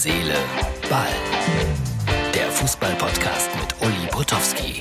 Seele, Ball. Der Fußball-Podcast mit Uli Potowski.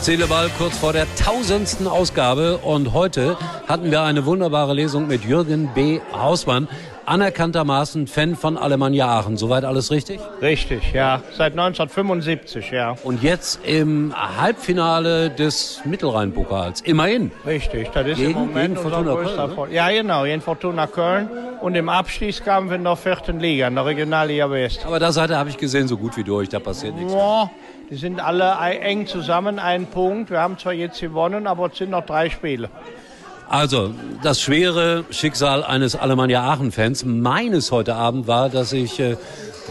Seele, Ball kurz vor der tausendsten Ausgabe und heute hatten wir eine wunderbare Lesung mit Jürgen B. Hausmann anerkanntermaßen Fan von Alemannia Aachen. Soweit alles richtig? Richtig, ja. Seit 1975, ja. Und jetzt im Halbfinale des Mittelrhein-Pokals. Immerhin. Richtig, das ist Gegen- im Moment gegen Fortuna Köln, ne? Ja, genau, gegen Fortuna Köln. Und im Abstiegskampf in der vierten Liga, in der Regionalliga West. Aber da seid ihr, habe ich gesehen, so gut wie durch. Da passiert nichts. Ja, die sind alle eng zusammen, ein Punkt. Wir haben zwar jetzt gewonnen, aber es sind noch drei Spiele. Also, das schwere Schicksal eines Alemannia Aachen-Fans meines heute Abend war, dass ich äh,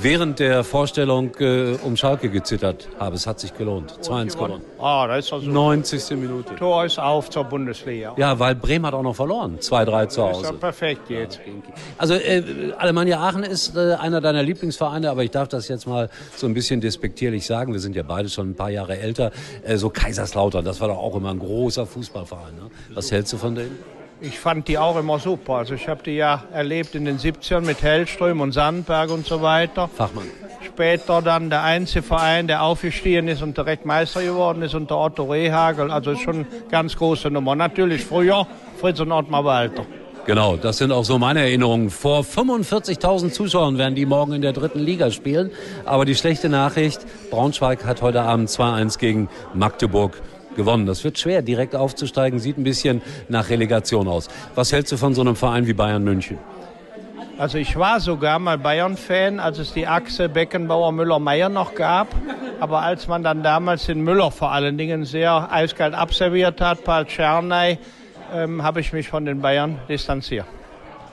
während der Vorstellung äh, um Schalke gezittert habe. Es hat sich gelohnt. 2-1 gewonnen. Ah, da ist also 90. Minute. Tor ist auf zur Bundesliga. Ja, weil Bremen hat auch noch verloren. 2-3 zu Ist ja Hause. perfekt jetzt. Also äh, Alemannia Aachen ist äh, einer deiner Lieblingsvereine, aber ich darf das jetzt mal so ein bisschen despektierlich sagen. Wir sind ja beide schon ein paar Jahre älter. Äh, so Kaiserslautern, das war doch auch immer ein großer Fußballverein. Ne? Was hältst du von denen? Ich fand die auch immer super. Also ich habe die ja erlebt in den 70ern mit Hellström und Sandberg und so weiter. Fachmann. Später dann der einzige Verein, der aufgestiegen ist und direkt Meister geworden ist unter Otto Rehagel. Also schon eine ganz große Nummer. Natürlich früher Fritz und Ottmar Walter. Genau, das sind auch so meine Erinnerungen. Vor 45.000 Zuschauern werden die morgen in der dritten Liga spielen. Aber die schlechte Nachricht, Braunschweig hat heute Abend 2-1 gegen Magdeburg gewonnen. Das wird schwer, direkt aufzusteigen, sieht ein bisschen nach Relegation aus. Was hältst du von so einem Verein wie Bayern München? Also ich war sogar mal Bayern-Fan, als es die Achse Beckenbauer-Müller-Meyer noch gab. Aber als man dann damals den Müller vor allen Dingen sehr eiskalt abserviert hat, Paul Czernay, ähm, habe ich mich von den Bayern distanziert.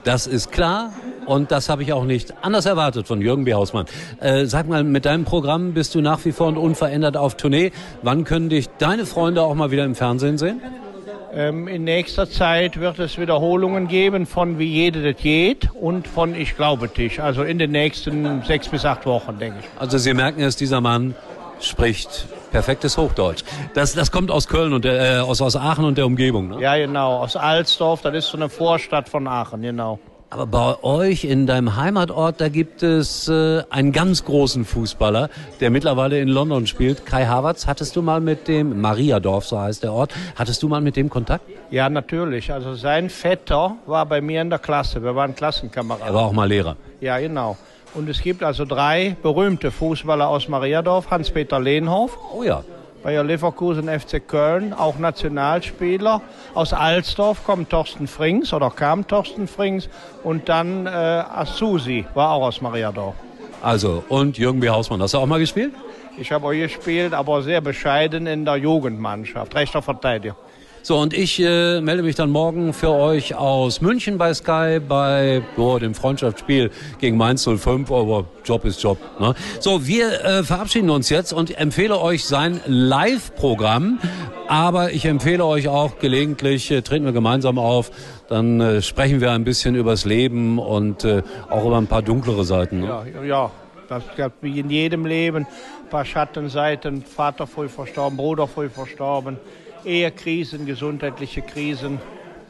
Das ist klar und das habe ich auch nicht anders erwartet von Jürgen B. Hausmann. Äh, sag mal, mit deinem Programm bist du nach wie vor und unverändert auf Tournee. Wann können dich deine Freunde auch mal wieder im Fernsehen sehen? Ähm, in nächster Zeit wird es Wiederholungen geben von Wie jede das geht und von Ich glaube dich. Also in den nächsten sechs bis acht Wochen, denke ich. Also Sie merken es, dieser Mann spricht perfektes Hochdeutsch. Das, das kommt aus Köln und der, äh, aus, aus Aachen und der Umgebung. Ne? Ja, genau. Aus Alsdorf, das ist so eine Vorstadt von Aachen, genau. Aber bei euch in deinem Heimatort, da gibt es äh, einen ganz großen Fußballer, der mittlerweile in London spielt, Kai Havertz. Hattest du mal mit dem, Mariadorf, so heißt der Ort, hattest du mal mit dem Kontakt? Ja, natürlich. Also sein Vetter war bei mir in der Klasse. Wir waren Er Klassenkameraden. war auch mal Lehrer. Ja, genau. Und es gibt also drei berühmte Fußballer aus Mariadorf. Hans-Peter Lehnhoff, Oh ja. Bayer Leverkusen, FC Köln, auch Nationalspieler. Aus Alsdorf kommt Thorsten Frings oder kam Thorsten Frings. Und dann äh, Asusi war auch aus Mariadorf. Also, und Jürgen B. Hausmann, hast du auch mal gespielt? Ich habe auch gespielt, aber sehr bescheiden in der Jugendmannschaft. Rechter Verteidiger. So, und ich äh, melde mich dann morgen für euch aus München bei Sky bei oh, dem Freundschaftsspiel gegen Mainz 05, aber Job ist Job. Ne? So, wir äh, verabschieden uns jetzt und empfehle euch sein Live-Programm, aber ich empfehle euch auch gelegentlich, äh, treten wir gemeinsam auf, dann äh, sprechen wir ein bisschen übers Leben und äh, auch über ein paar dunklere Seiten. Ne? Ja, ja, das gab wie in jedem Leben ein paar Schattenseiten. Vater früh verstorben, Bruder früh verstorben, Ehekrisen, gesundheitliche Krisen,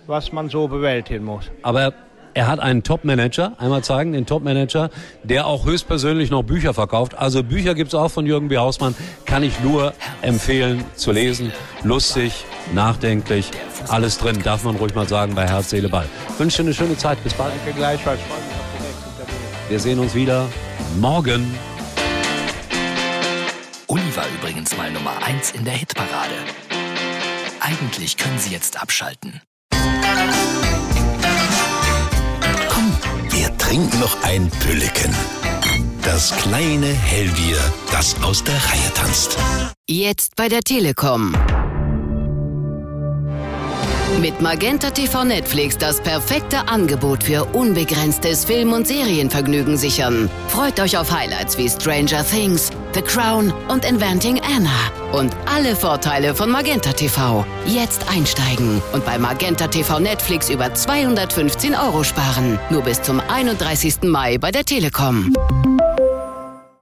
was man so bewältigen muss. Aber er hat einen Top-Manager, einmal zeigen, den Top-Manager, der auch höchstpersönlich noch Bücher verkauft. Also Bücher gibt's auch von Jürgen B. Hausmann, kann ich nur empfehlen zu lesen. Lustig, nachdenklich, alles drin, darf man ruhig mal sagen bei Herz, Seele, Ball. Wünsche eine schöne Zeit, bis bald. Danke gleichfalls. Wir sehen uns wieder morgen. Uli war übrigens mal Nummer 1 in der Hitparade. Eigentlich können Sie jetzt abschalten. Komm, wir trinken noch ein Pülliken. Das kleine Hellbier, das aus der Reihe tanzt. Jetzt bei der Telekom. Mit Magenta TV Netflix das perfekte Angebot für unbegrenztes Film- und Serienvergnügen sichern. Freut euch auf Highlights wie Stranger Things, The Crown und Inventing Anna. Und alle Vorteile von Magenta TV. Jetzt einsteigen und bei Magenta TV Netflix über 215 Euro sparen. Nur bis zum 31. Mai bei der Telekom.